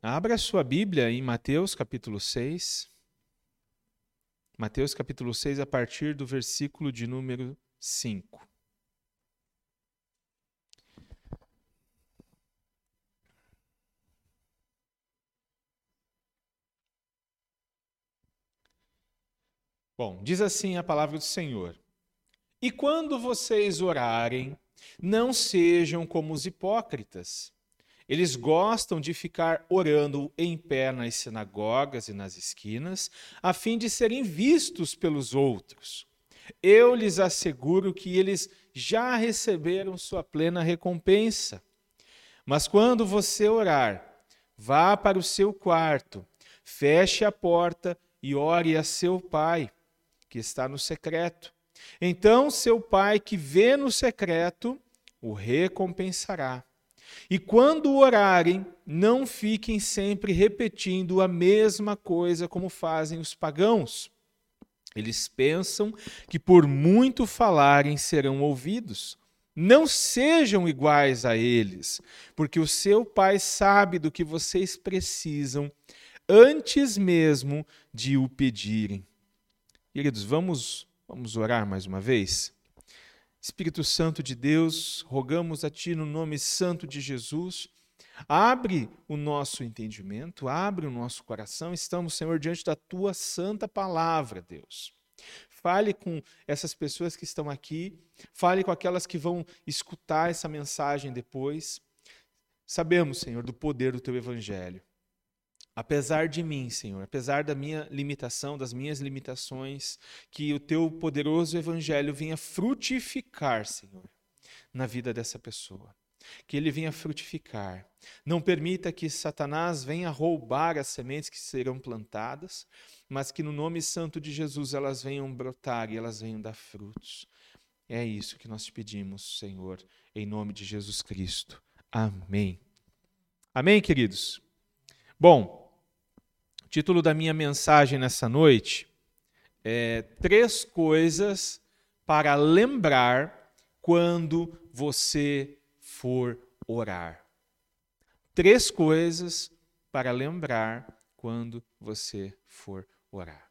Abra sua Bíblia em Mateus capítulo 6. Mateus capítulo 6, a partir do versículo de número 5. Bom, diz assim a palavra do Senhor: E quando vocês orarem, não sejam como os hipócritas eles gostam de ficar orando em pé nas sinagogas e nas esquinas, a fim de serem vistos pelos outros. Eu lhes asseguro que eles já receberam sua plena recompensa. Mas quando você orar, vá para o seu quarto, feche a porta e ore a seu pai, que está no secreto. Então seu pai que vê no secreto o recompensará. E quando orarem, não fiquem sempre repetindo a mesma coisa como fazem os pagãos. Eles pensam que por muito falarem serão ouvidos. Não sejam iguais a eles, porque o seu Pai sabe do que vocês precisam antes mesmo de o pedirem. Queridos, vamos, vamos orar mais uma vez? Espírito Santo de Deus, rogamos a Ti no nome santo de Jesus. Abre o nosso entendimento, abre o nosso coração. Estamos, Senhor, diante da Tua santa palavra, Deus. Fale com essas pessoas que estão aqui, fale com aquelas que vão escutar essa mensagem depois. Sabemos, Senhor, do poder do Teu Evangelho. Apesar de mim, Senhor, apesar da minha limitação, das minhas limitações, que o teu poderoso evangelho venha frutificar, Senhor, na vida dessa pessoa. Que ele venha frutificar. Não permita que Satanás venha roubar as sementes que serão plantadas, mas que no nome santo de Jesus elas venham brotar e elas venham dar frutos. É isso que nós te pedimos, Senhor, em nome de Jesus Cristo. Amém. Amém, queridos? Bom, o título da minha mensagem nessa noite é Três coisas para lembrar quando você for orar. Três coisas para lembrar quando você for orar.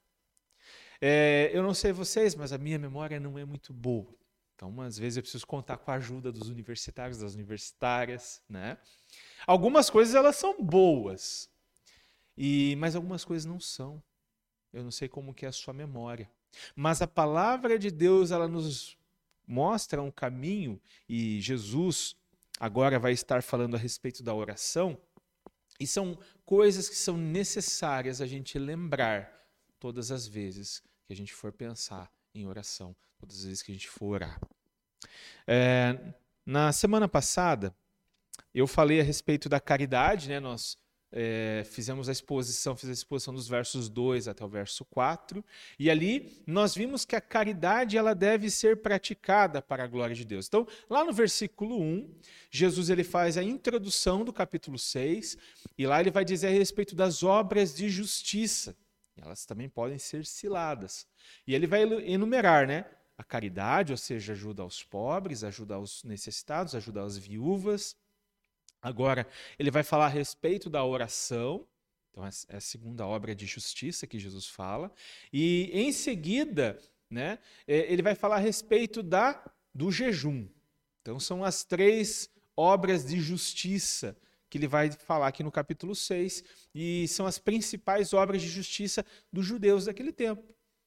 É, eu não sei vocês, mas a minha memória não é muito boa. Então, às vezes eu preciso contar com a ajuda dos universitários, das universitárias, né? Algumas coisas elas são boas, e mas algumas coisas não são. Eu não sei como que é a sua memória. Mas a palavra de Deus, ela nos mostra um caminho e Jesus agora vai estar falando a respeito da oração. E são coisas que são necessárias a gente lembrar todas as vezes que a gente for pensar em oração, todas as vezes que a gente for orar. É, na semana passada, eu falei a respeito da caridade, né? Nós é, fizemos a exposição, fiz a exposição dos versos 2 até o verso 4, e ali nós vimos que a caridade ela deve ser praticada para a glória de Deus. Então, lá no versículo 1, Jesus ele faz a introdução do capítulo 6, e lá ele vai dizer a respeito das obras de justiça. Elas também podem ser ciladas. E ele vai enumerar, né? A caridade, ou seja, ajuda aos pobres, ajuda aos necessitados, ajuda às viúvas, Agora, ele vai falar a respeito da oração, então é a segunda obra de justiça que Jesus fala, e em seguida, né, é, ele vai falar a respeito da do jejum. Então são as três obras de justiça que ele vai falar aqui no capítulo 6, e são as principais obras de justiça dos judeus daquele tempo.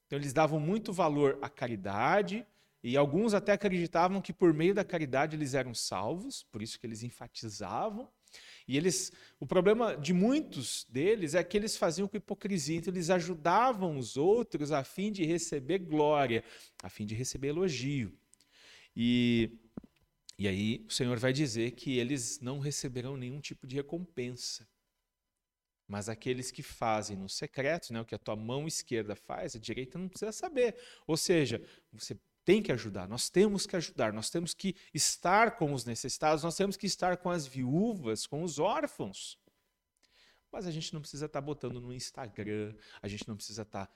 Então eles davam muito valor à caridade, e alguns até acreditavam que por meio da caridade eles eram salvos, por isso que eles enfatizavam. E eles, o problema de muitos deles é que eles faziam com hipocrisia, então eles ajudavam os outros a fim de receber glória, a fim de receber elogio. E, e aí o Senhor vai dizer que eles não receberão nenhum tipo de recompensa. Mas aqueles que fazem no secreto, né, o que a tua mão esquerda faz, a direita não precisa saber. Ou seja, você tem que ajudar, nós temos que ajudar, nós temos que estar com os necessitados, nós temos que estar com as viúvas, com os órfãos. Mas a gente não precisa estar botando no Instagram, a gente não precisa estar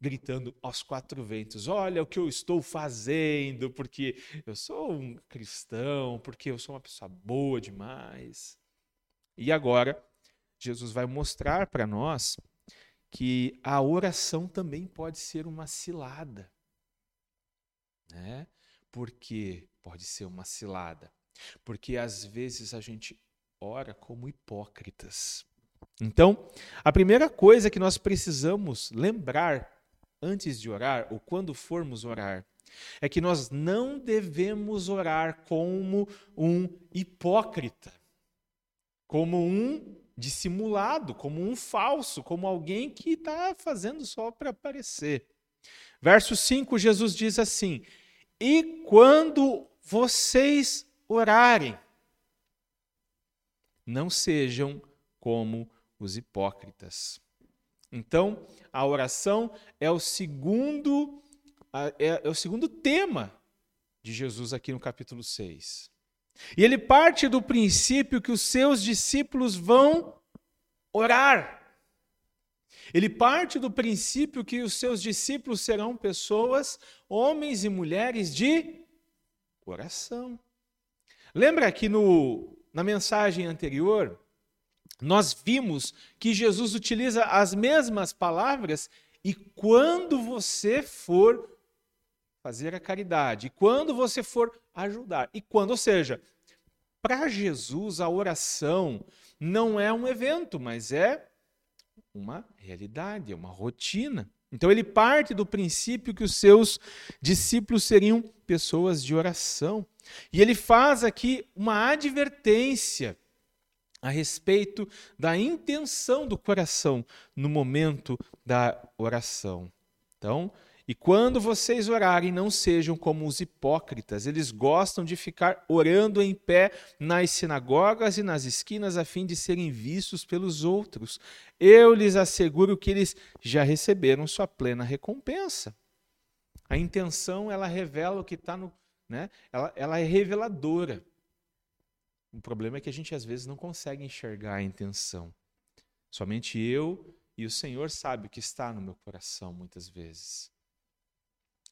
gritando aos quatro ventos: olha o que eu estou fazendo, porque eu sou um cristão, porque eu sou uma pessoa boa demais. E agora, Jesus vai mostrar para nós que a oração também pode ser uma cilada. Né? Por que pode ser uma cilada? Porque às vezes a gente ora como hipócritas. Então, a primeira coisa que nós precisamos lembrar antes de orar, ou quando formos orar, é que nós não devemos orar como um hipócrita, como um dissimulado, como um falso, como alguém que está fazendo só para aparecer. Verso 5, Jesus diz assim: E quando vocês orarem, não sejam como os hipócritas. Então, a oração é o segundo é, é o segundo tema de Jesus aqui no capítulo 6. E ele parte do princípio que os seus discípulos vão orar. Ele parte do princípio que os seus discípulos serão pessoas, homens e mulheres de oração. Lembra que no, na mensagem anterior, nós vimos que Jesus utiliza as mesmas palavras e quando você for fazer a caridade, e quando você for ajudar, e quando, ou seja, para Jesus a oração não é um evento, mas é uma realidade, é uma rotina. Então ele parte do princípio que os seus discípulos seriam pessoas de oração. E ele faz aqui uma advertência a respeito da intenção do coração no momento da oração. Então, e quando vocês orarem, não sejam como os hipócritas. Eles gostam de ficar orando em pé nas sinagogas e nas esquinas a fim de serem vistos pelos outros. Eu lhes asseguro que eles já receberam sua plena recompensa. A intenção, ela revela o que está no. Né? Ela, ela é reveladora. O problema é que a gente às vezes não consegue enxergar a intenção. Somente eu e o Senhor sabe o que está no meu coração muitas vezes.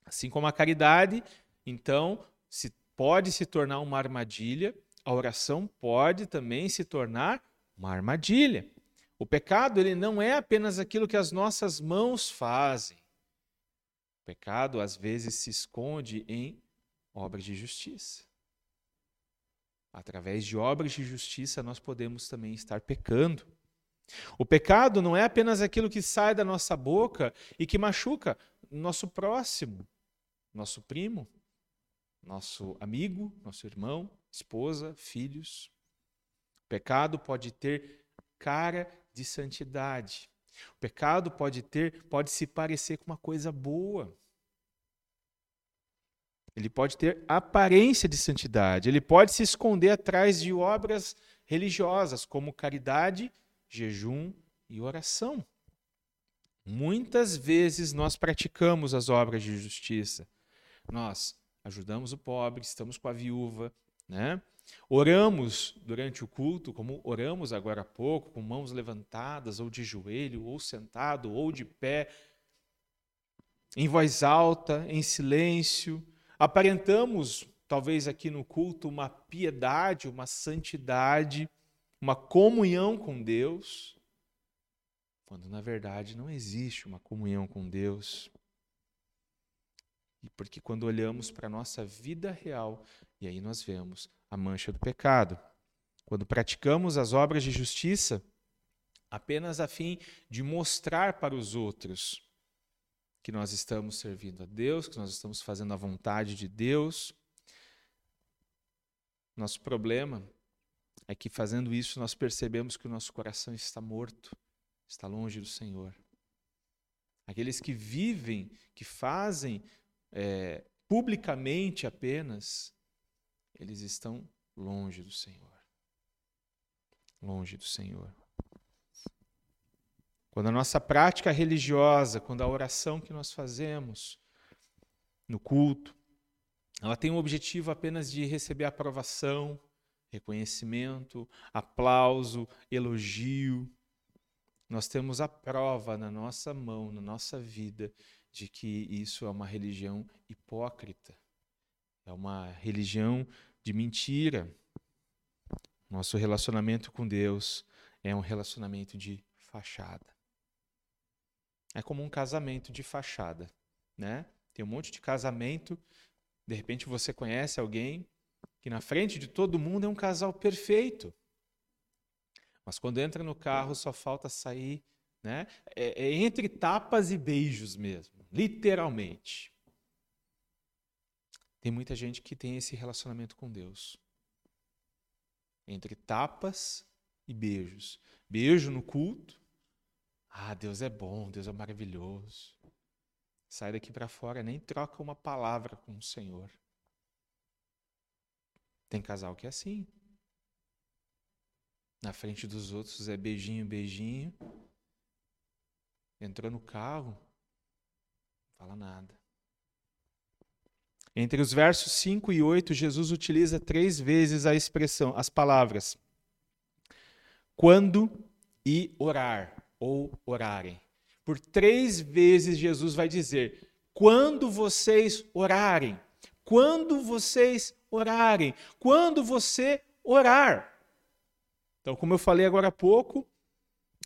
Assim como a caridade, então, se pode se tornar uma armadilha, a oração pode também se tornar uma armadilha. O pecado, ele não é apenas aquilo que as nossas mãos fazem. O pecado, às vezes, se esconde em obras de justiça. Através de obras de justiça, nós podemos também estar pecando. O pecado não é apenas aquilo que sai da nossa boca e que machuca nosso próximo nosso primo, nosso amigo, nosso irmão, esposa, filhos. O pecado pode ter cara de santidade. O pecado pode ter, pode se parecer com uma coisa boa. Ele pode ter aparência de santidade. Ele pode se esconder atrás de obras religiosas, como caridade, jejum e oração. Muitas vezes nós praticamos as obras de justiça, nós ajudamos o pobre, estamos com a viúva, né? Oramos durante o culto, como oramos agora há pouco, com mãos levantadas, ou de joelho, ou sentado, ou de pé, em voz alta, em silêncio. Aparentamos, talvez aqui no culto, uma piedade, uma santidade, uma comunhão com Deus, quando na verdade não existe uma comunhão com Deus. E porque quando olhamos para a nossa vida real, e aí nós vemos a mancha do pecado. Quando praticamos as obras de justiça, apenas a fim de mostrar para os outros que nós estamos servindo a Deus, que nós estamos fazendo a vontade de Deus. Nosso problema é que fazendo isso nós percebemos que o nosso coração está morto, está longe do Senhor. Aqueles que vivem, que fazem é, publicamente apenas, eles estão longe do Senhor. Longe do Senhor. Quando a nossa prática religiosa, quando a oração que nós fazemos no culto, ela tem o objetivo apenas de receber aprovação, reconhecimento, aplauso, elogio. Nós temos a prova na nossa mão, na nossa vida, de que isso é uma religião hipócrita, é uma religião de mentira. Nosso relacionamento com Deus, é um relacionamento de fachada. É como um casamento de fachada, né? Tem um monte de casamento, de repente você conhece alguém que na frente de todo mundo é um casal perfeito. Mas quando entra no carro só falta sair, né? É, é entre tapas e beijos mesmo, literalmente. Tem muita gente que tem esse relacionamento com Deus. Entre tapas e beijos. Beijo no culto. Ah, Deus é bom, Deus é maravilhoso. Sai daqui para fora, nem troca uma palavra com o Senhor. Tem casal que é assim. Na frente dos outros é beijinho, beijinho. Entrou no carro, não fala nada. Entre os versos 5 e 8, Jesus utiliza três vezes a expressão, as palavras quando e orar ou orarem. Por três vezes Jesus vai dizer: quando vocês orarem, quando vocês orarem, quando você orar. Então, como eu falei agora há pouco,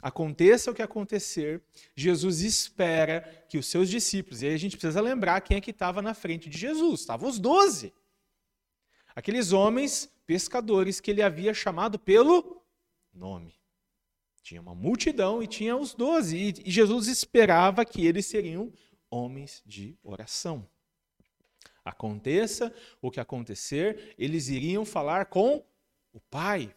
Aconteça o que acontecer, Jesus espera que os seus discípulos, e aí a gente precisa lembrar quem é que estava na frente de Jesus, estavam os doze. Aqueles homens pescadores que ele havia chamado pelo nome. Tinha uma multidão e tinha os doze, e Jesus esperava que eles seriam homens de oração. Aconteça o que acontecer, eles iriam falar com o Pai.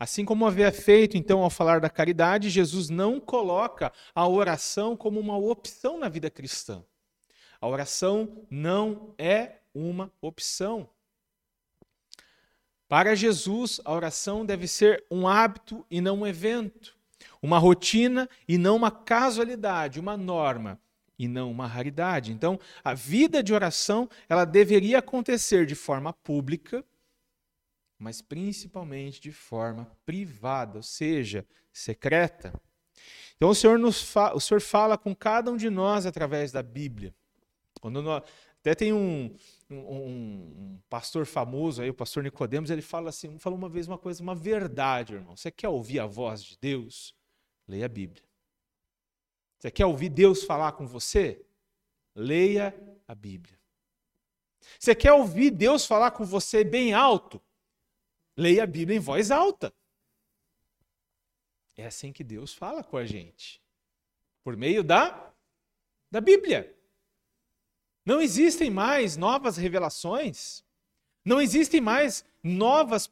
Assim como havia feito então ao falar da caridade, Jesus não coloca a oração como uma opção na vida cristã. A oração não é uma opção. Para Jesus, a oração deve ser um hábito e não um evento, uma rotina e não uma casualidade, uma norma e não uma raridade. Então, a vida de oração, ela deveria acontecer de forma pública, mas principalmente de forma privada, ou seja, secreta. Então o Senhor, nos o Senhor fala com cada um de nós através da Bíblia. Quando nós, até tem um, um, um, pastor famoso aí, o pastor Nicodemos, ele fala assim, falou uma vez uma coisa, uma verdade, irmão. Você quer ouvir a voz de Deus? Leia a Bíblia. Você quer ouvir Deus falar com você? Leia a Bíblia. Você quer ouvir Deus falar com você bem alto? Leia a Bíblia em voz alta. É assim que Deus fala com a gente. Por meio da, da Bíblia. Não existem mais novas revelações. Não existem mais novas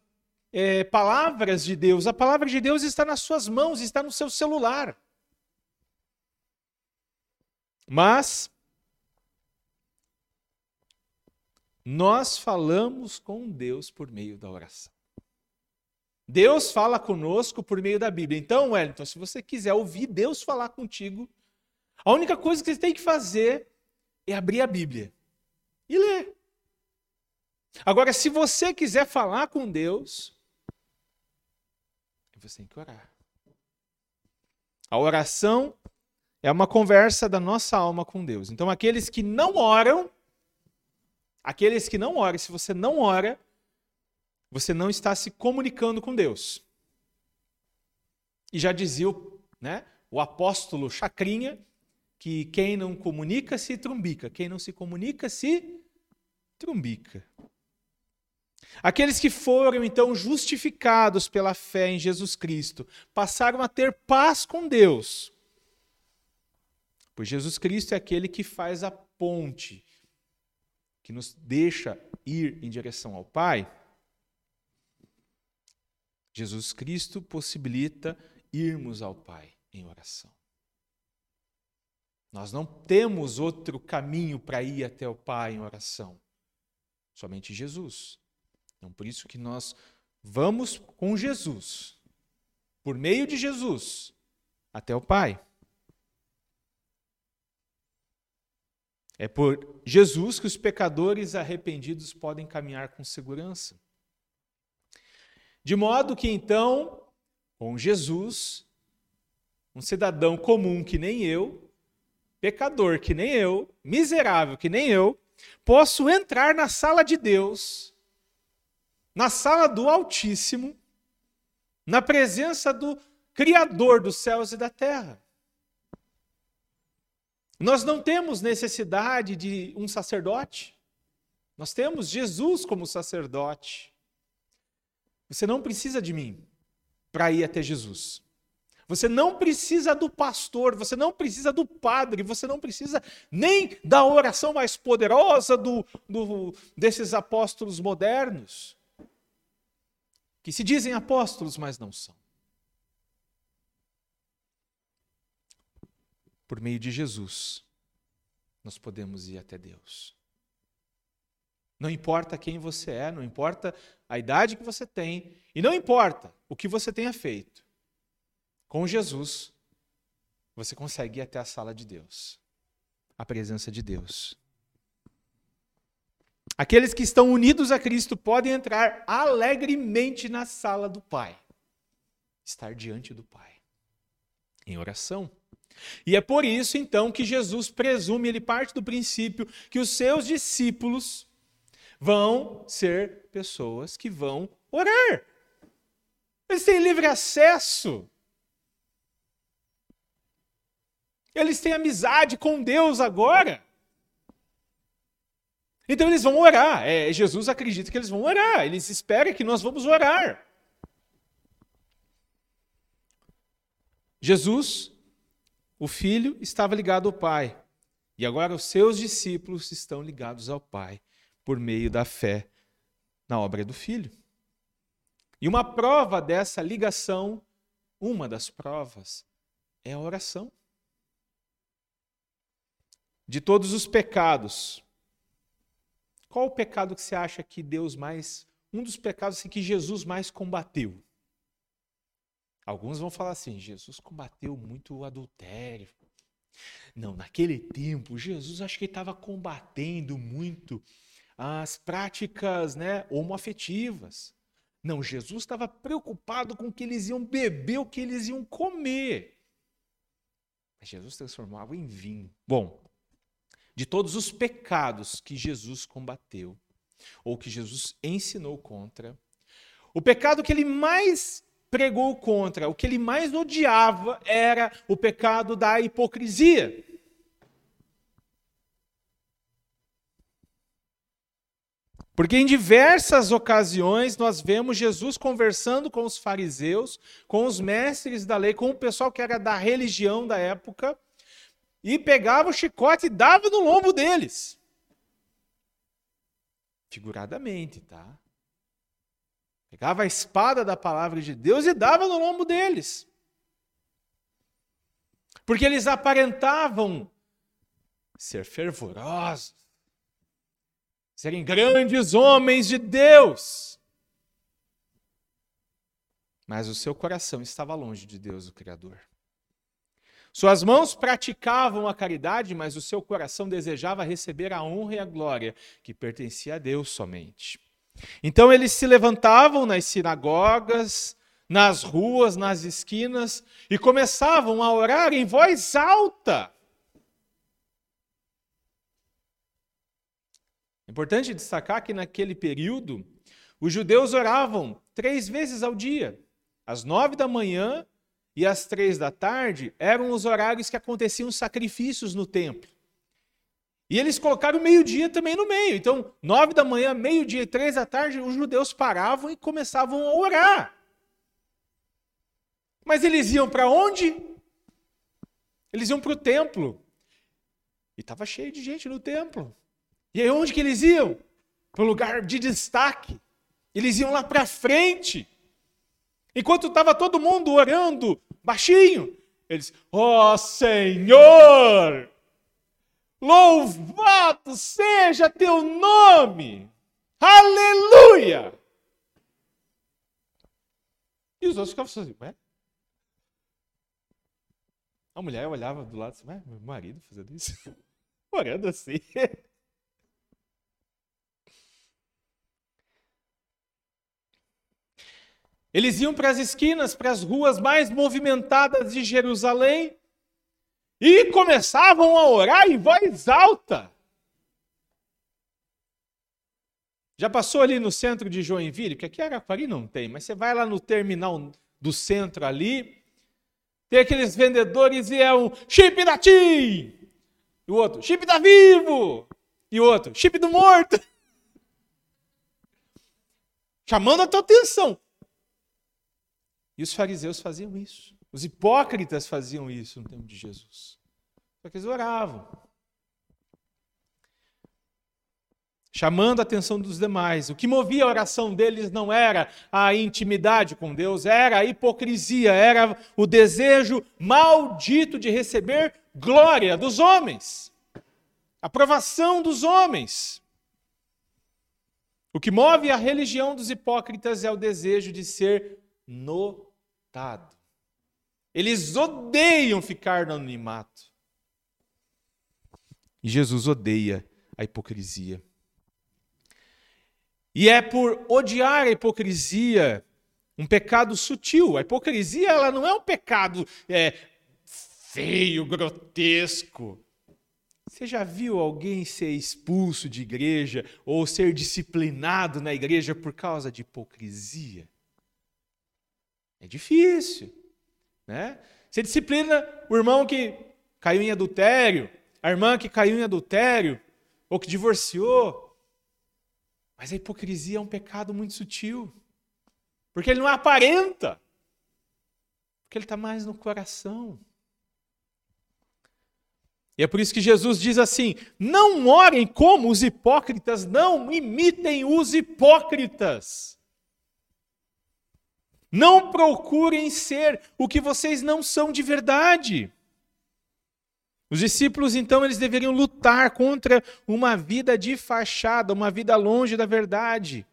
é, palavras de Deus. A palavra de Deus está nas suas mãos, está no seu celular. Mas nós falamos com Deus por meio da oração. Deus fala conosco por meio da Bíblia. Então, Wellington, se você quiser ouvir Deus falar contigo, a única coisa que você tem que fazer é abrir a Bíblia e ler. Agora, se você quiser falar com Deus, você tem que orar. A oração é uma conversa da nossa alma com Deus. Então, aqueles que não oram, aqueles que não oram, se você não ora, você não está se comunicando com Deus. E já dizia o, né, o apóstolo Chacrinha que quem não comunica se trumbica, quem não se comunica se trumbica. Aqueles que foram então justificados pela fé em Jesus Cristo passaram a ter paz com Deus. Pois Jesus Cristo é aquele que faz a ponte, que nos deixa ir em direção ao Pai. Jesus Cristo possibilita irmos ao Pai em oração. Nós não temos outro caminho para ir até o Pai em oração, somente Jesus. Então, por isso que nós vamos com Jesus, por meio de Jesus, até o Pai. É por Jesus que os pecadores arrependidos podem caminhar com segurança. De modo que então, com Jesus, um cidadão comum que nem eu, pecador que nem eu, miserável que nem eu, posso entrar na sala de Deus, na sala do Altíssimo, na presença do Criador dos céus e da terra. Nós não temos necessidade de um sacerdote. Nós temos Jesus como sacerdote. Você não precisa de mim para ir até Jesus. Você não precisa do pastor, você não precisa do padre, você não precisa nem da oração mais poderosa do, do, desses apóstolos modernos, que se dizem apóstolos, mas não são. Por meio de Jesus, nós podemos ir até Deus. Não importa quem você é, não importa a idade que você tem, e não importa o que você tenha feito. Com Jesus, você consegue ir até a sala de Deus, a presença de Deus. Aqueles que estão unidos a Cristo podem entrar alegremente na sala do Pai, estar diante do Pai, em oração. E é por isso, então, que Jesus presume, ele parte do princípio que os seus discípulos vão ser pessoas que vão orar. Eles têm livre acesso Eles têm amizade com Deus agora. Então eles vão orar. É, Jesus acredita que eles vão orar. Eles esperam que nós vamos orar. Jesus, o Filho, estava ligado ao Pai. E agora os seus discípulos estão ligados ao Pai por meio da fé na obra do Filho. E uma prova dessa ligação, uma das provas, é a oração de todos os pecados, qual o pecado que você acha que Deus mais. Um dos pecados assim, que Jesus mais combateu? Alguns vão falar assim: Jesus combateu muito o adultério. Não, naquele tempo, Jesus acho que estava combatendo muito as práticas né, homoafetivas. Não, Jesus estava preocupado com o que eles iam beber, o que eles iam comer. Mas Jesus transformava em vinho. Bom, de todos os pecados que Jesus combateu, ou que Jesus ensinou contra, o pecado que ele mais pregou contra, o que ele mais odiava era o pecado da hipocrisia. Porque em diversas ocasiões nós vemos Jesus conversando com os fariseus, com os mestres da lei, com o pessoal que era da religião da época, e pegava o chicote e dava no lombo deles. Figuradamente, tá? Pegava a espada da palavra de Deus e dava no lombo deles. Porque eles aparentavam ser fervorosos, serem grandes homens de Deus. Mas o seu coração estava longe de Deus, o Criador. Suas mãos praticavam a caridade, mas o seu coração desejava receber a honra e a glória que pertencia a Deus somente. Então eles se levantavam nas sinagogas, nas ruas, nas esquinas e começavam a orar em voz alta. Importante destacar que naquele período, os judeus oravam três vezes ao dia, às nove da manhã, e às três da tarde eram os horários que aconteciam sacrifícios no templo. E eles colocaram meio-dia também no meio. Então, nove da manhã, meio-dia e três da tarde, os judeus paravam e começavam a orar. Mas eles iam para onde? Eles iam para o templo. E estava cheio de gente no templo. E aí onde que eles iam? Para o lugar de destaque. Eles iam lá para frente. Enquanto estava todo mundo orando baixinho, eles, ó oh, Senhor, louvado seja teu nome, aleluia. E os outros ficavam assim, ué? A mulher olhava do lado assim, ué, meu marido fazendo isso? Orando assim. Eles iam para as esquinas, para as ruas mais movimentadas de Jerusalém e começavam a orar em voz alta. Já passou ali no centro de Joinville? Porque aqui Araquari não tem, mas você vai lá no terminal do centro ali, tem aqueles vendedores e é um chip da TIM, e o outro, chip da Vivo, e o outro, chip do morto. Chamando a tua atenção. E os fariseus faziam isso. Os hipócritas faziam isso no tempo de Jesus. Só que eles oravam. chamando a atenção dos demais. O que movia a oração deles não era a intimidade com Deus, era a hipocrisia, era o desejo maldito de receber glória dos homens, aprovação dos homens. O que move a religião dos hipócritas é o desejo de ser Eles odeiam ficar no anonimato. E Jesus odeia a hipocrisia. E é por odiar a hipocrisia, um pecado sutil. A hipocrisia ela não é um pecado é, feio, grotesco. Você já viu alguém ser expulso de igreja ou ser disciplinado na igreja por causa de hipocrisia? É difícil, né? Você disciplina o irmão que caiu em adultério, a irmã que caiu em adultério ou que divorciou. Mas a hipocrisia é um pecado muito sutil. Porque ele não aparenta. Porque ele está mais no coração. E é por isso que Jesus diz assim: não orem como os hipócritas, não imitem os hipócritas. Não procurem ser o que vocês não são de verdade. Os discípulos, então, eles deveriam lutar contra uma vida de fachada, uma vida longe da verdade.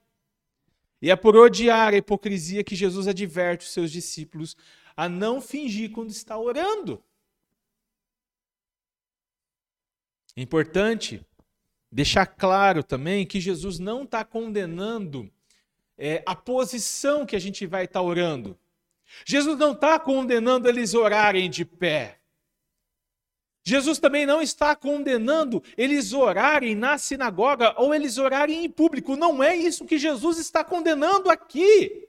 E é por odiar a hipocrisia que Jesus adverte os seus discípulos a não fingir quando está orando. É importante deixar claro também que Jesus não está condenando é, a posição que a gente vai estar orando. Jesus não está condenando eles orarem de pé. Jesus também não está condenando eles orarem na sinagoga ou eles orarem em público. Não é isso que Jesus está condenando aqui.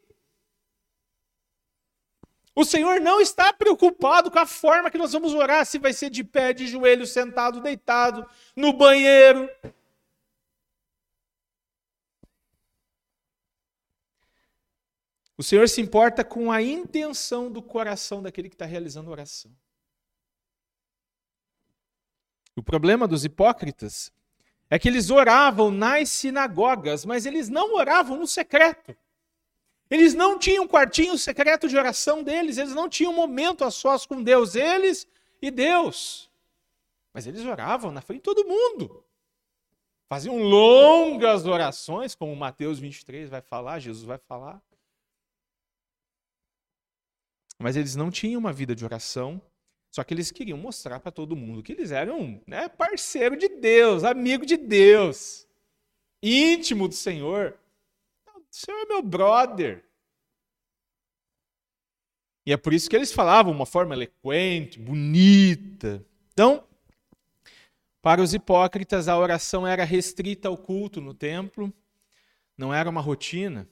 O Senhor não está preocupado com a forma que nós vamos orar, se vai ser de pé, de joelho, sentado, deitado, no banheiro. O Senhor se importa com a intenção do coração daquele que está realizando a oração. O problema dos hipócritas é que eles oravam nas sinagogas, mas eles não oravam no secreto. Eles não tinham um quartinho secreto de oração deles, eles não tinham um momento a sós com Deus, eles e Deus. Mas eles oravam na frente de todo mundo. Faziam longas orações, como Mateus 23 vai falar, Jesus vai falar. Mas eles não tinham uma vida de oração só que eles queriam mostrar para todo mundo que eles eram né, parceiro de Deus, amigo de Deus, íntimo do Senhor. O Senhor é meu brother. E é por isso que eles falavam uma forma eloquente, bonita. Então, para os hipócritas, a oração era restrita ao culto no templo, não era uma rotina.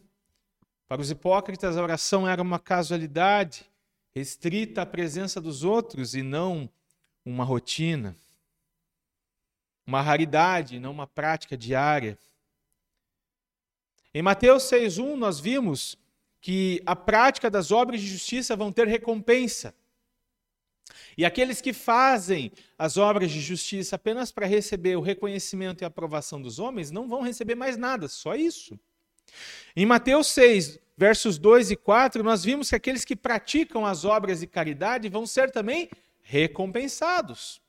Para os hipócritas, a oração era uma casualidade restrita à presença dos outros e não uma rotina, uma raridade, não uma prática diária. Em Mateus 6:1 nós vimos que a prática das obras de justiça vão ter recompensa. E aqueles que fazem as obras de justiça apenas para receber o reconhecimento e a aprovação dos homens não vão receber mais nada, só isso. Em Mateus 6, versos 2 e 4, nós vimos que aqueles que praticam as obras de caridade vão ser também recompensados.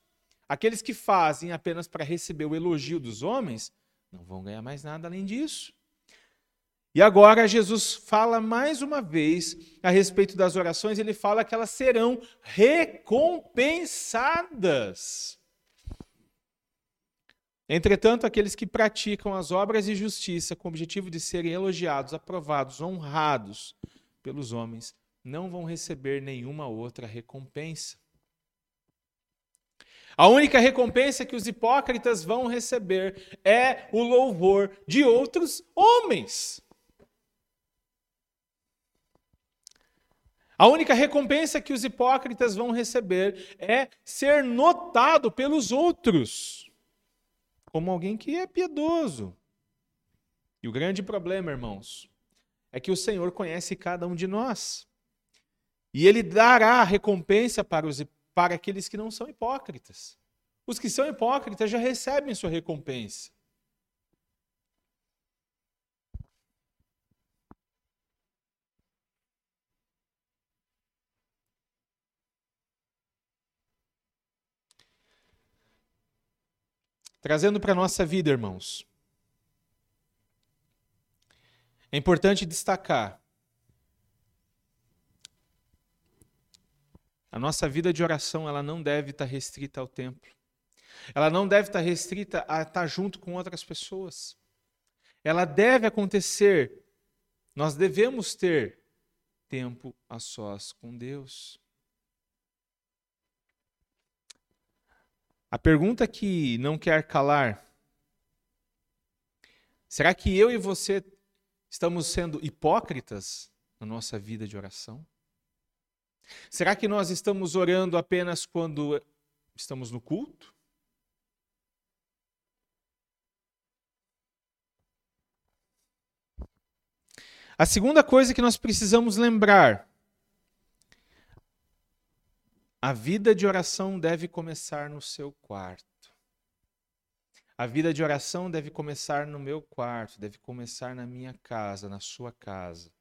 Aqueles que fazem apenas para receber o elogio dos homens não vão ganhar mais nada além disso. E agora Jesus fala mais uma vez a respeito das orações, ele fala que elas serão recompensadas. Entretanto, aqueles que praticam as obras de justiça com o objetivo de serem elogiados, aprovados, honrados pelos homens, não vão receber nenhuma outra recompensa. A única recompensa que os hipócritas vão receber é o louvor de outros homens. A única recompensa que os hipócritas vão receber é ser notado pelos outros como alguém que é piedoso. E o grande problema, irmãos, é que o Senhor conhece cada um de nós. E ele dará recompensa para, os, para aqueles que não são hipócritas. Os que são hipócritas já recebem sua recompensa. Trazendo para a nossa vida, irmãos. É importante destacar a nossa vida de oração, ela não deve estar restrita ao templo. Ela não deve estar restrita a estar junto com outras pessoas. Ela deve acontecer. Nós devemos ter tempo a sós com Deus. A pergunta que não quer calar: será que eu e você estamos sendo hipócritas na nossa vida de oração? Será que nós estamos orando apenas quando estamos no culto? A segunda coisa que nós precisamos lembrar a vida de oração deve começar no seu quarto. A vida de oração deve começar no meu quarto, deve começar na minha casa, na sua casa.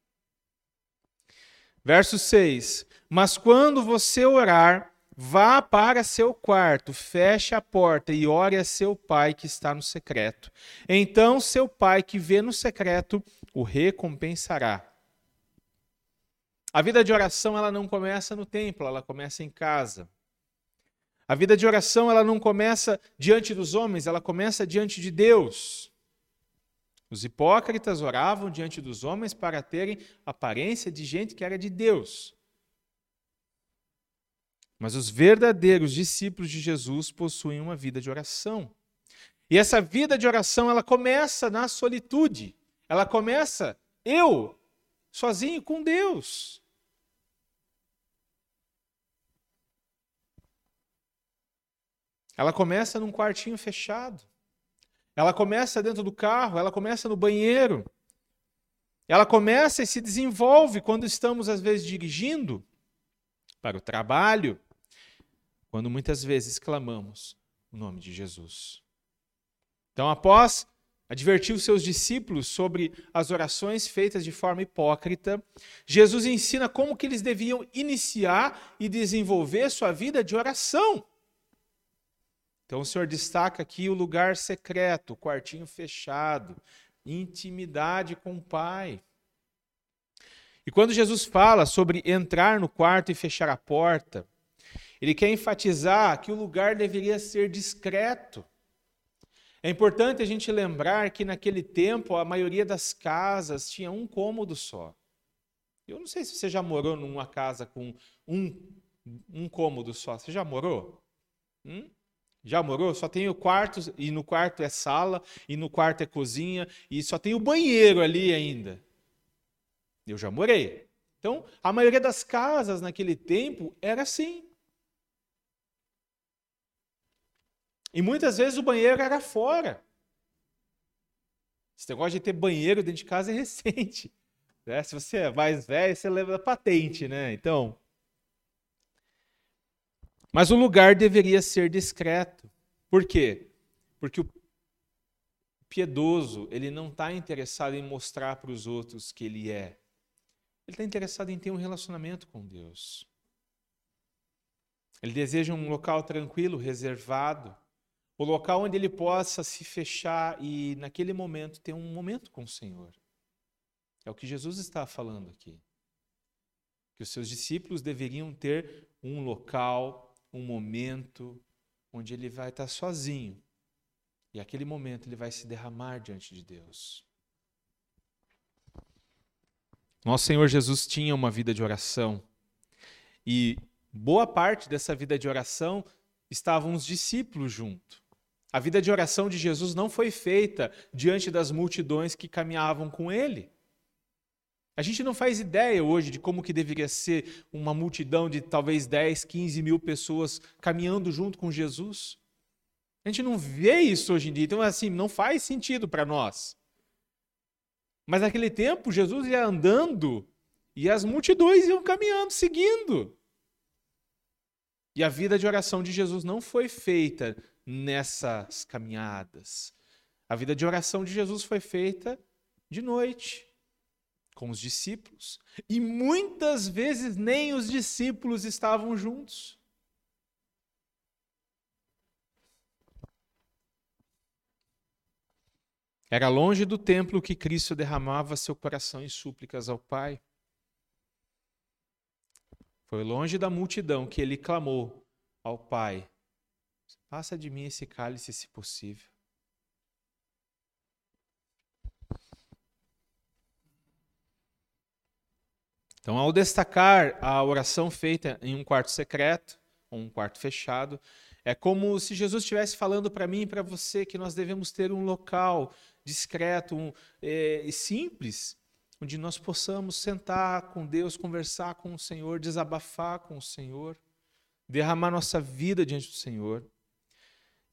Verso 6: Mas quando você orar, vá para seu quarto, feche a porta e ore a seu pai que está no secreto. Então seu pai que vê no secreto o recompensará. A vida de oração ela não começa no templo, ela começa em casa. A vida de oração ela não começa diante dos homens, ela começa diante de Deus. Os hipócritas oravam diante dos homens para terem aparência de gente que era de Deus. Mas os verdadeiros discípulos de Jesus possuem uma vida de oração. E essa vida de oração, ela começa na solitude. Ela começa eu sozinho com Deus. Ela começa num quartinho fechado. Ela começa dentro do carro, ela começa no banheiro. Ela começa e se desenvolve quando estamos, às vezes, dirigindo para o trabalho, quando muitas vezes clamamos o nome de Jesus. Então, após advertir os seus discípulos sobre as orações feitas de forma hipócrita, Jesus ensina como que eles deviam iniciar e desenvolver sua vida de oração. Então o Senhor destaca aqui o lugar secreto, o quartinho fechado, intimidade com o Pai. E quando Jesus fala sobre entrar no quarto e fechar a porta, ele quer enfatizar que o lugar deveria ser discreto. É importante a gente lembrar que naquele tempo a maioria das casas tinha um cômodo só. Eu não sei se você já morou numa casa com um, um cômodo só. Você já morou? Hum? Já morou? Só tem o quarto, e no quarto é sala, e no quarto é cozinha, e só tem o banheiro ali ainda. Eu já morei. Então, a maioria das casas naquele tempo era assim. E muitas vezes o banheiro era fora. Esse negócio de ter banheiro dentro de casa é recente. Né? Se você é mais velho, você leva a patente, né? Então, mas o lugar deveria ser discreto. Por quê? Porque o piedoso, ele não está interessado em mostrar para os outros que ele é. Ele está interessado em ter um relacionamento com Deus. Ele deseja um local tranquilo, reservado, o local onde ele possa se fechar e, naquele momento, ter um momento com o Senhor. É o que Jesus está falando aqui. Que os seus discípulos deveriam ter um local um momento onde ele vai estar sozinho. E aquele momento ele vai se derramar diante de Deus. Nosso Senhor Jesus tinha uma vida de oração. E boa parte dessa vida de oração estavam os discípulos junto. A vida de oração de Jesus não foi feita diante das multidões que caminhavam com ele. A gente não faz ideia hoje de como que deveria ser uma multidão de talvez 10, 15 mil pessoas caminhando junto com Jesus. A gente não vê isso hoje em dia, então assim, não faz sentido para nós. Mas naquele tempo, Jesus ia andando e as multidões iam caminhando, seguindo. E a vida de oração de Jesus não foi feita nessas caminhadas. A vida de oração de Jesus foi feita de noite, com os discípulos. E muitas vezes nem os discípulos estavam juntos. Era longe do templo que Cristo derramava seu coração em súplicas ao Pai. Foi longe da multidão que ele clamou ao Pai: Passa de mim esse cálice, se possível. Então, ao destacar a oração feita em um quarto secreto, ou um quarto fechado, é como se Jesus estivesse falando para mim e para você que nós devemos ter um local discreto um, é, e simples, onde nós possamos sentar com Deus, conversar com o Senhor, desabafar com o Senhor, derramar nossa vida diante do Senhor.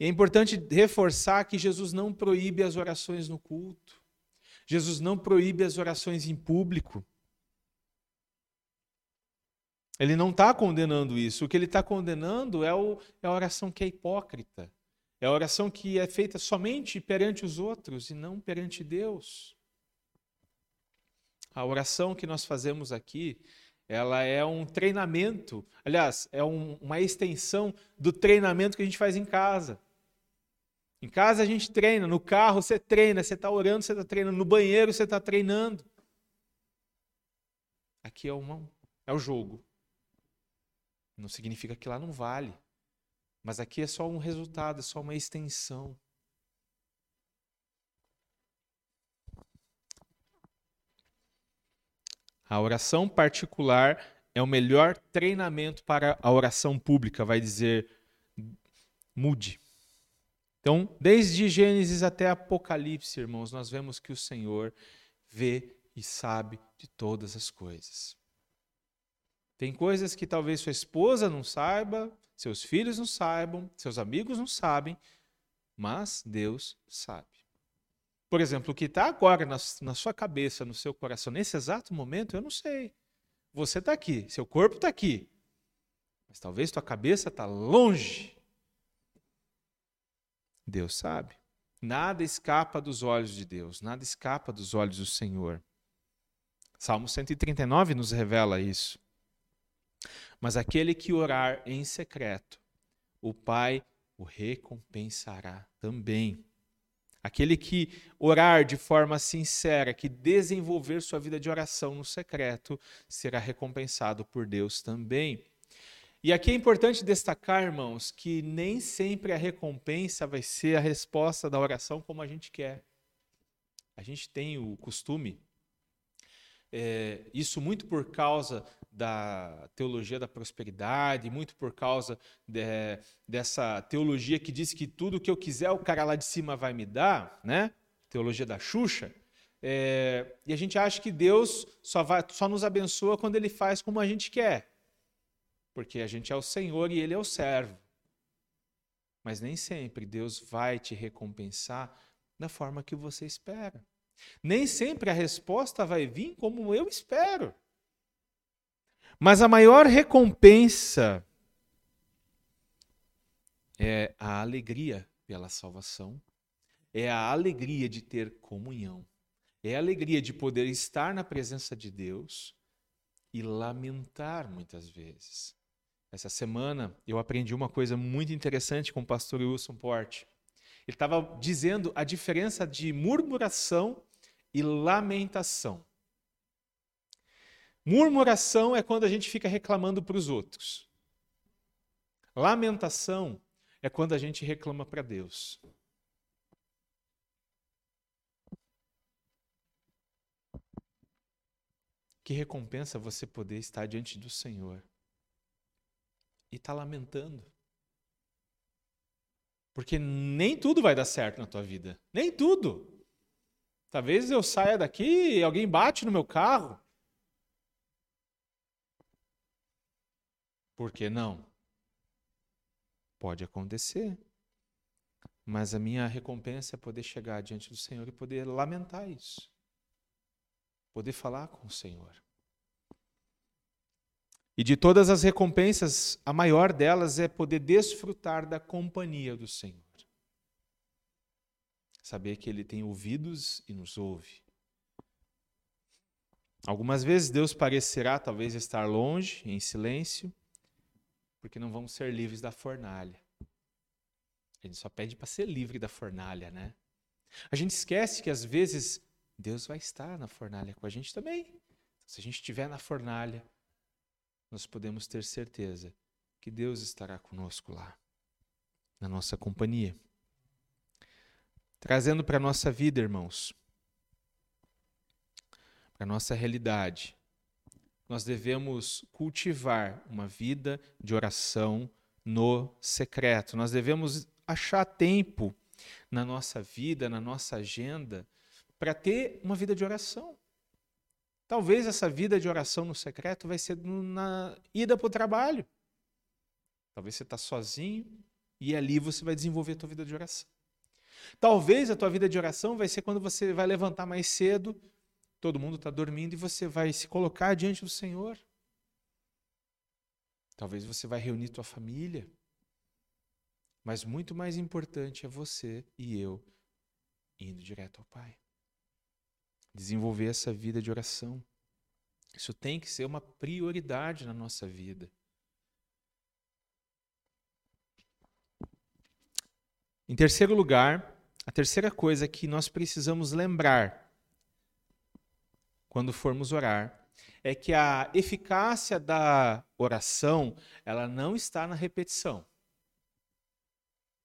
E é importante reforçar que Jesus não proíbe as orações no culto. Jesus não proíbe as orações em público. Ele não está condenando isso. O que ele está condenando é, o, é a oração que é hipócrita. É a oração que é feita somente perante os outros e não perante Deus. A oração que nós fazemos aqui, ela é um treinamento, aliás, é um, uma extensão do treinamento que a gente faz em casa. Em casa a gente treina, no carro você treina, você está orando, você está treinando, no banheiro você está treinando. Aqui é, é o jogo. Não significa que lá não vale. Mas aqui é só um resultado, é só uma extensão. A oração particular é o melhor treinamento para a oração pública, vai dizer mude. Então, desde Gênesis até Apocalipse, irmãos, nós vemos que o Senhor vê e sabe de todas as coisas. Tem coisas que talvez sua esposa não saiba, seus filhos não saibam, seus amigos não sabem, mas Deus sabe. Por exemplo, o que está agora na, na, sua cabeça, no seu coração, nesse exato momento, eu não sei. Você está aqui, seu corpo está aqui, mas talvez tua cabeça está longe. Deus sabe. Nada escapa dos olhos de Deus, nada escapa dos olhos do Senhor. Salmo 139 nos revela isso. Mas aquele que orar em secreto, o Pai o recompensará também. Aquele que orar de forma sincera, que desenvolver sua vida de oração no secreto, será recompensado por Deus também. E aqui é importante destacar, irmãos, que nem sempre a recompensa vai ser a resposta da oração como a gente quer. A gente tem o costume, é, isso muito por causa da teologia da prosperidade, muito por causa de, dessa teologia que diz que tudo que eu quiser o cara lá de cima vai me dar, né? Teologia da Xuxa. É, e a gente acha que Deus só, vai, só nos abençoa quando Ele faz como a gente quer, porque a gente é o Senhor e Ele é o servo. Mas nem sempre Deus vai te recompensar da forma que você espera. Nem sempre a resposta vai vir como eu espero. Mas a maior recompensa é a alegria pela salvação, é a alegria de ter comunhão, é a alegria de poder estar na presença de Deus e lamentar muitas vezes. Essa semana eu aprendi uma coisa muito interessante com o pastor Wilson Porte. Ele estava dizendo a diferença de murmuração e lamentação. Murmuração é quando a gente fica reclamando para os outros. Lamentação é quando a gente reclama para Deus. Que recompensa você poder estar diante do Senhor e estar tá lamentando. Porque nem tudo vai dar certo na tua vida. Nem tudo. Talvez eu saia daqui e alguém bate no meu carro. Por que não? Pode acontecer. Mas a minha recompensa é poder chegar diante do Senhor e poder lamentar isso. Poder falar com o Senhor. E de todas as recompensas, a maior delas é poder desfrutar da companhia do Senhor. Saber que Ele tem ouvidos e nos ouve. Algumas vezes Deus parecerá talvez estar longe, em silêncio, porque não vamos ser livres da fornalha. A gente só pede para ser livre da fornalha, né? A gente esquece que às vezes Deus vai estar na fornalha com a gente também. Se a gente estiver na fornalha, nós podemos ter certeza que Deus estará conosco lá, na nossa companhia. Trazendo para a nossa vida, irmãos, para a nossa realidade, nós devemos cultivar uma vida de oração no secreto. Nós devemos achar tempo na nossa vida, na nossa agenda, para ter uma vida de oração. Talvez essa vida de oração no secreto vai ser na ida para o trabalho. Talvez você está sozinho e ali você vai desenvolver a tua vida de oração. Talvez a tua vida de oração vai ser quando você vai levantar mais cedo, todo mundo está dormindo e você vai se colocar diante do Senhor. Talvez você vai reunir tua família. Mas muito mais importante é você e eu indo direto ao Pai. Desenvolver essa vida de oração. Isso tem que ser uma prioridade na nossa vida. Em terceiro lugar, a terceira coisa que nós precisamos lembrar quando formos orar é que a eficácia da oração, ela não está na repetição.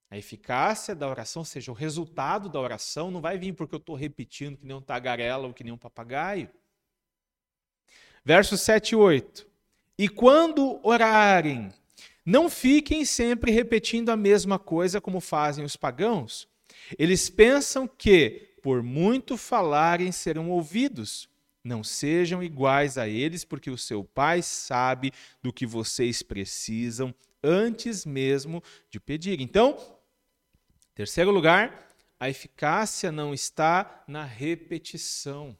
A eficácia da oração, ou seja, o resultado da oração, não vai vir porque eu estou repetindo que nem um tagarela ou que nem um papagaio. Versos 7 e 8. E quando orarem, não fiquem sempre repetindo a mesma coisa como fazem os pagãos. Eles pensam que, por muito falarem, serão ouvidos. Não sejam iguais a eles, porque o seu Pai sabe do que vocês precisam antes mesmo de pedir. Então, Terceiro lugar, a eficácia não está na repetição.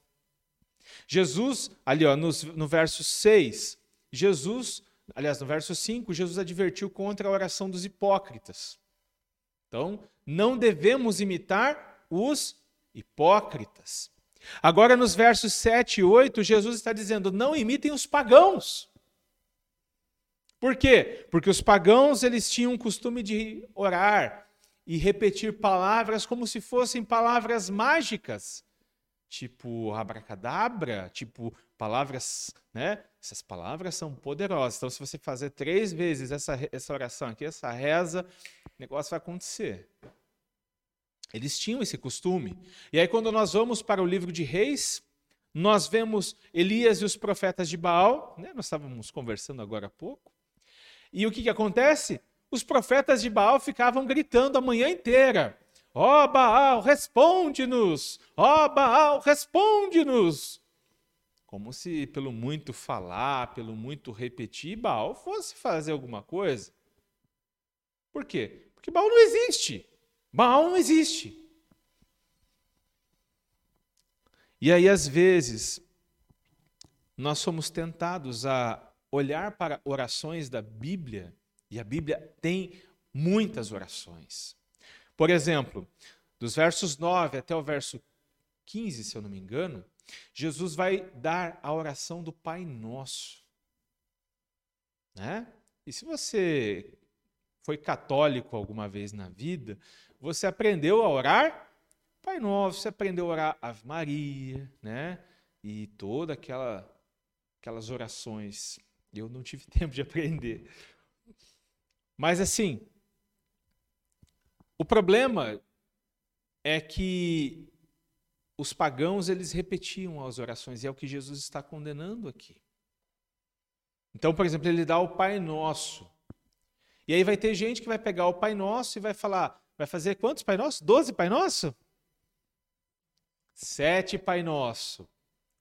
Jesus, ali ó, no, no verso 6, Jesus, aliás, no verso 5, Jesus advertiu contra a oração dos hipócritas. Então, não devemos imitar os hipócritas. Agora, nos versos 7 e 8, Jesus está dizendo: não imitem os pagãos. Por quê? Porque os pagãos eles tinham o costume de orar e repetir palavras como se fossem palavras mágicas, tipo abracadabra, tipo palavras, né? Essas palavras são poderosas. Então, se você fazer três vezes essa, essa oração aqui, essa reza, o negócio vai acontecer. Eles tinham esse costume. E aí, quando nós vamos para o livro de Reis, nós vemos Elias e os profetas de Baal, né? nós estávamos conversando agora há pouco. E o que, que acontece? os profetas de Baal ficavam gritando a manhã inteira: Ó oh, Baal, responde-nos! Ó oh, Baal, responde-nos! Como se pelo muito falar, pelo muito repetir, Baal fosse fazer alguma coisa. Por quê? Porque Baal não existe. Baal não existe. E aí, às vezes, nós somos tentados a olhar para orações da Bíblia e a Bíblia tem muitas orações. Por exemplo, dos versos 9 até o verso 15, se eu não me engano, Jesus vai dar a oração do Pai Nosso. Né? E se você foi católico alguma vez na vida, você aprendeu a orar Pai Nosso, você aprendeu a orar Ave Maria, né? E toda aquela aquelas orações. Eu não tive tempo de aprender. Mas assim, o problema é que os pagãos eles repetiam as orações e é o que Jesus está condenando aqui. Então, por exemplo, ele dá o Pai Nosso. E aí vai ter gente que vai pegar o Pai Nosso e vai falar, vai fazer quantos Pai Nosso? Doze Pai Nosso? Sete Pai Nosso.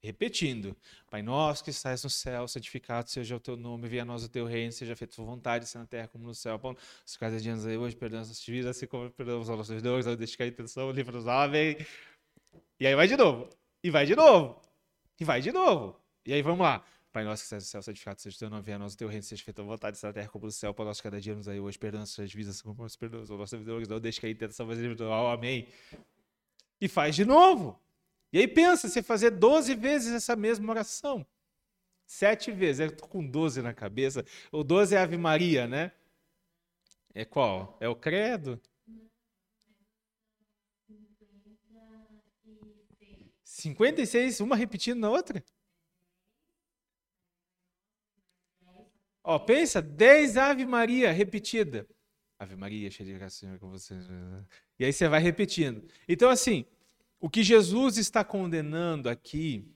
repetindo: Pai nosso que estás no céu, santificado seja o teu nome, venha a nós o teu reino, seja feita a tua vontade, assim na terra como no céu. Pão, os cada dias aí hoje, perdoa as nossas dívidas, assim como perdoamos aos nossos não deixe cair intenção, livra-nos, amém. E aí vai de novo, e vai de novo, e vai de novo. E aí vamos lá. Pai nosso que estás no céu, santificado seja o teu nome, venha a nós o teu reino, seja feita a vontade, assim na terra como no céu. Pão nosso cada dia nos aí hoje, perdoa as nossas assim como nós perdoamos aos nossos devedores, não deixe cair intenção, mas livra-nos, amém. E faz de novo. E aí pensa, você fazer 12 vezes essa mesma oração. Sete vezes, eu tô com 12 na cabeça. O 12 é Ave Maria, né? É qual? É o credo? 56, uma repetindo na outra? Ó, pensa, 10 Ave Maria repetida. Ave Maria, cheia de graça, Senhor, com você. E aí você vai repetindo. Então, assim, o que Jesus está condenando aqui,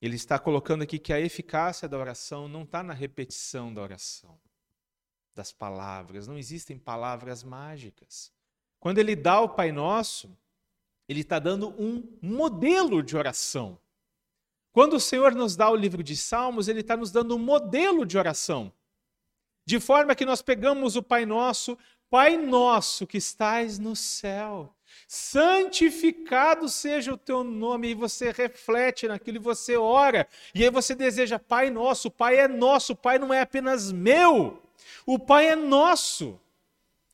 ele está colocando aqui que a eficácia da oração não está na repetição da oração, das palavras. Não existem palavras mágicas. Quando ele dá o Pai Nosso, ele está dando um modelo de oração. Quando o Senhor nos dá o livro de Salmos, ele está nos dando um modelo de oração. De forma que nós pegamos o Pai Nosso, Pai Nosso que estais no céu, santificado seja o teu nome, e você reflete naquilo, e você ora, e aí você deseja, Pai Nosso, o Pai é nosso, o Pai não é apenas meu, o Pai é nosso.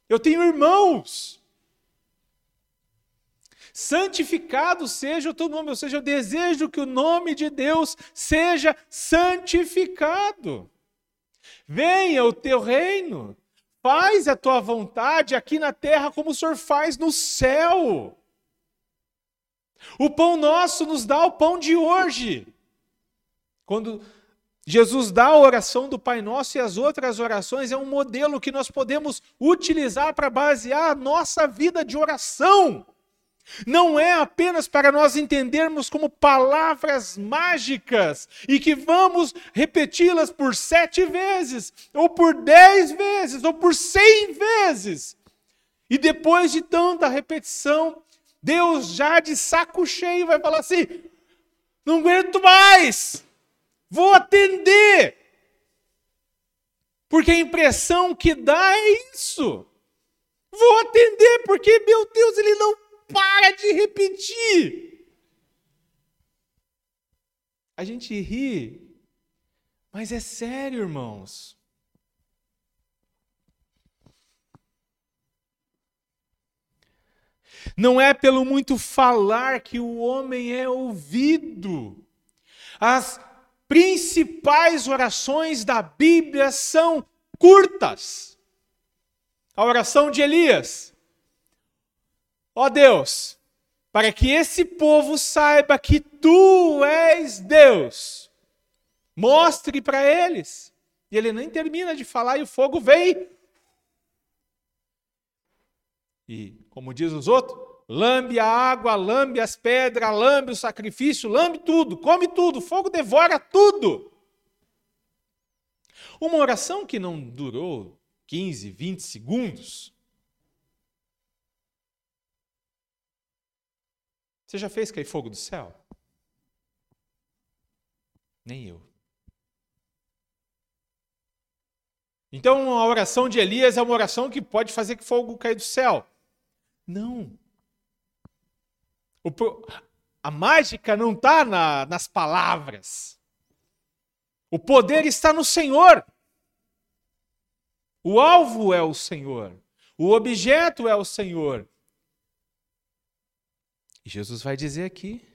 Eu tenho irmãos. Santificado seja o teu nome, ou seja, eu desejo que o nome de Deus seja santificado. Venha o teu reino, faz a tua vontade aqui na terra como o Senhor faz no céu. O pão nosso nos dá o pão de hoje. Quando Jesus dá a oração do Pai Nosso e as outras orações, é um modelo que nós podemos utilizar para basear a nossa vida de oração. Não é apenas para nós entendermos como palavras mágicas e que vamos repeti-las por sete vezes, ou por dez vezes, ou por cem vezes. E depois de tanta repetição, Deus já de saco cheio vai falar assim: não aguento mais, vou atender. Porque a impressão que dá é isso. Vou atender, porque, meu Deus, ele não para de repetir. A gente ri, mas é sério, irmãos. Não é pelo muito falar que o homem é ouvido. As principais orações da Bíblia são curtas. A oração de Elias Ó Deus, para que esse povo saiba que tu és Deus, mostre para eles. E ele nem termina de falar e o fogo vem. E, como diz os outros, lambe a água, lambe as pedras, lambe o sacrifício, lambe tudo, come tudo, o fogo devora tudo. Uma oração que não durou 15, 20 segundos, Você já fez cair fogo do céu? Nem eu. Então, a oração de Elias é uma oração que pode fazer que fogo caia do céu. Não. O, a mágica não está na, nas palavras. O poder está no Senhor. O alvo é o Senhor. O objeto é o Senhor. E Jesus vai dizer aqui: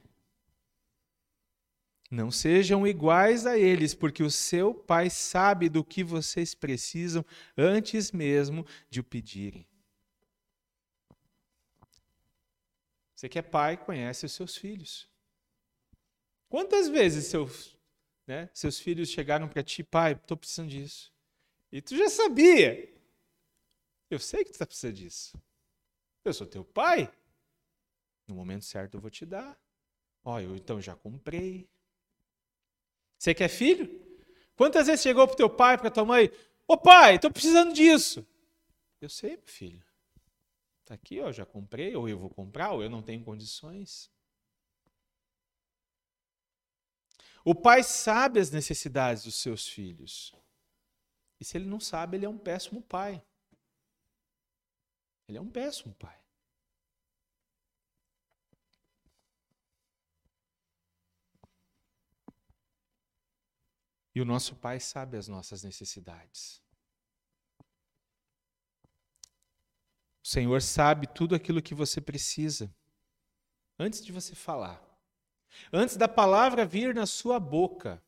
não sejam iguais a eles, porque o seu Pai sabe do que vocês precisam antes mesmo de o pedirem. Você que é pai, conhece os seus filhos. Quantas vezes seus, né, seus filhos chegaram para ti, pai, estou precisando disso. E tu já sabia. Eu sei que tu está precisando disso. Eu sou teu pai. No momento certo eu vou te dar. Ó, eu então já comprei. Você quer filho? Quantas vezes chegou para teu pai, para tua mãe? Ô pai, estou precisando disso. Eu sei, filho. Está aqui, ó, já comprei, ou eu vou comprar, ou eu não tenho condições. O pai sabe as necessidades dos seus filhos. E se ele não sabe, ele é um péssimo pai. Ele é um péssimo pai. E o nosso Pai sabe as nossas necessidades. O Senhor sabe tudo aquilo que você precisa antes de você falar. Antes da palavra vir na sua boca,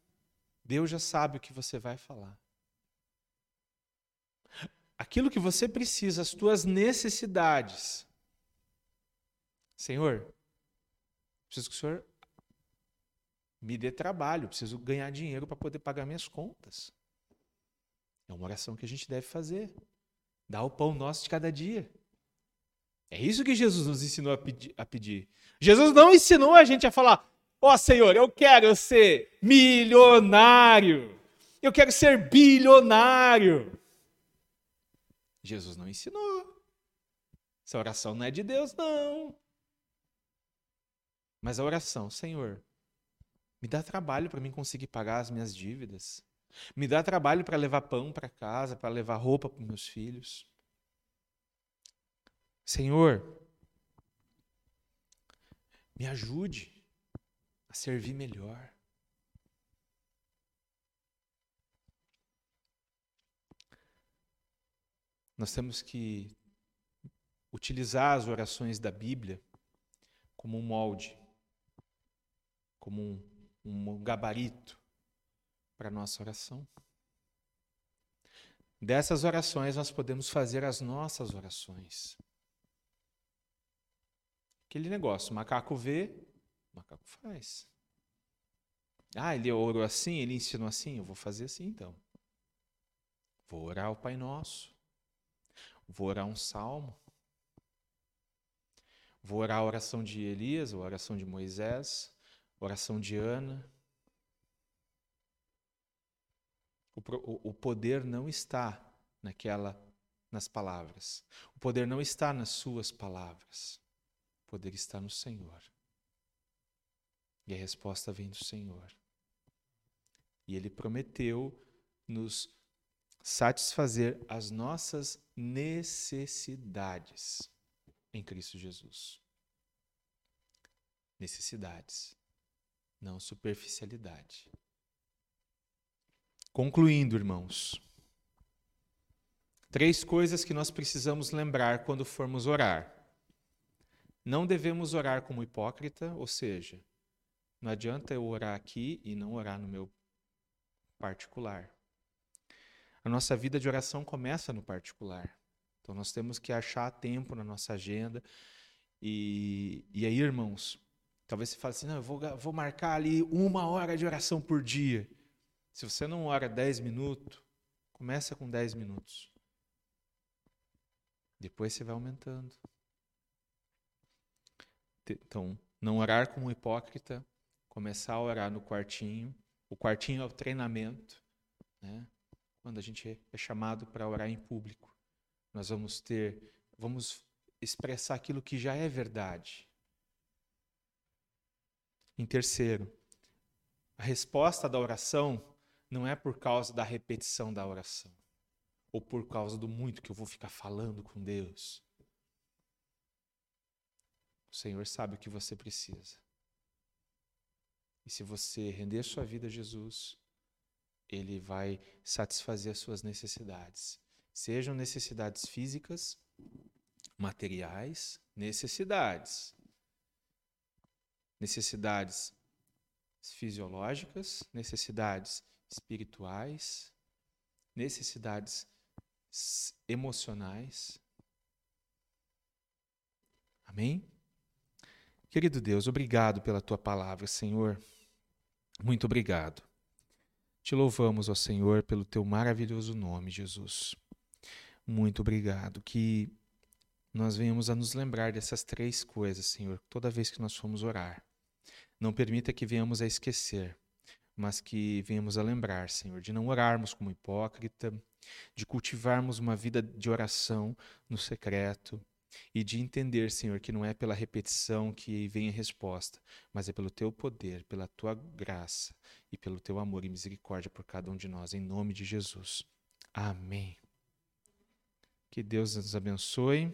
Deus já sabe o que você vai falar. Aquilo que você precisa, as tuas necessidades. Senhor, preciso que o Senhor me dê trabalho, preciso ganhar dinheiro para poder pagar minhas contas. É uma oração que a gente deve fazer. Dá o pão nosso de cada dia. É isso que Jesus nos ensinou a pedir. A pedir. Jesus não ensinou a gente a falar: Ó oh, Senhor, eu quero ser milionário. Eu quero ser bilionário. Jesus não ensinou. Essa oração não é de Deus, não. Mas a oração, Senhor, me dá trabalho para mim conseguir pagar as minhas dívidas. Me dá trabalho para levar pão para casa, para levar roupa para meus filhos. Senhor, me ajude a servir melhor. Nós temos que utilizar as orações da Bíblia como um molde, como um um gabarito para a nossa oração. Dessas orações nós podemos fazer as nossas orações. Aquele negócio, macaco vê, macaco faz. Ah, ele orou assim, ele ensinou assim, eu vou fazer assim então. Vou orar o Pai Nosso. Vou orar um salmo. Vou orar a oração de Elias, a oração de Moisés. Oração de Ana. O, o, o poder não está naquela, nas palavras. O poder não está nas suas palavras. O poder está no Senhor. E a resposta vem do Senhor. E Ele prometeu nos satisfazer as nossas necessidades em Cristo Jesus. Necessidades não superficialidade. Concluindo, irmãos, três coisas que nós precisamos lembrar quando formos orar. Não devemos orar como hipócrita, ou seja, não adianta eu orar aqui e não orar no meu particular. A nossa vida de oração começa no particular. Então nós temos que achar tempo na nossa agenda. E, e aí, irmãos, Talvez você fale assim, não, eu vou, vou marcar ali uma hora de oração por dia. Se você não ora 10 minutos, começa com 10 minutos. Depois você vai aumentando. Então, não orar como um hipócrita, começar a orar no quartinho. O quartinho é o treinamento, né? Quando a gente é chamado para orar em público, nós vamos ter, vamos expressar aquilo que já é verdade. Em terceiro, a resposta da oração não é por causa da repetição da oração ou por causa do muito que eu vou ficar falando com Deus. O Senhor sabe o que você precisa. E se você render sua vida a Jesus, Ele vai satisfazer as suas necessidades. Sejam necessidades físicas, materiais, necessidades necessidades fisiológicas, necessidades espirituais, necessidades emocionais. Amém? Querido Deus, obrigado pela tua palavra, Senhor. Muito obrigado. Te louvamos, ó Senhor, pelo teu maravilhoso nome, Jesus. Muito obrigado. Que nós venhamos a nos lembrar dessas três coisas, Senhor, toda vez que nós formos orar. Não permita que venhamos a esquecer, mas que venhamos a lembrar, Senhor, de não orarmos como hipócrita, de cultivarmos uma vida de oração no secreto, e de entender, Senhor, que não é pela repetição que vem a resposta, mas é pelo teu poder, pela tua graça e pelo teu amor e misericórdia por cada um de nós, em nome de Jesus. Amém. Que Deus nos abençoe.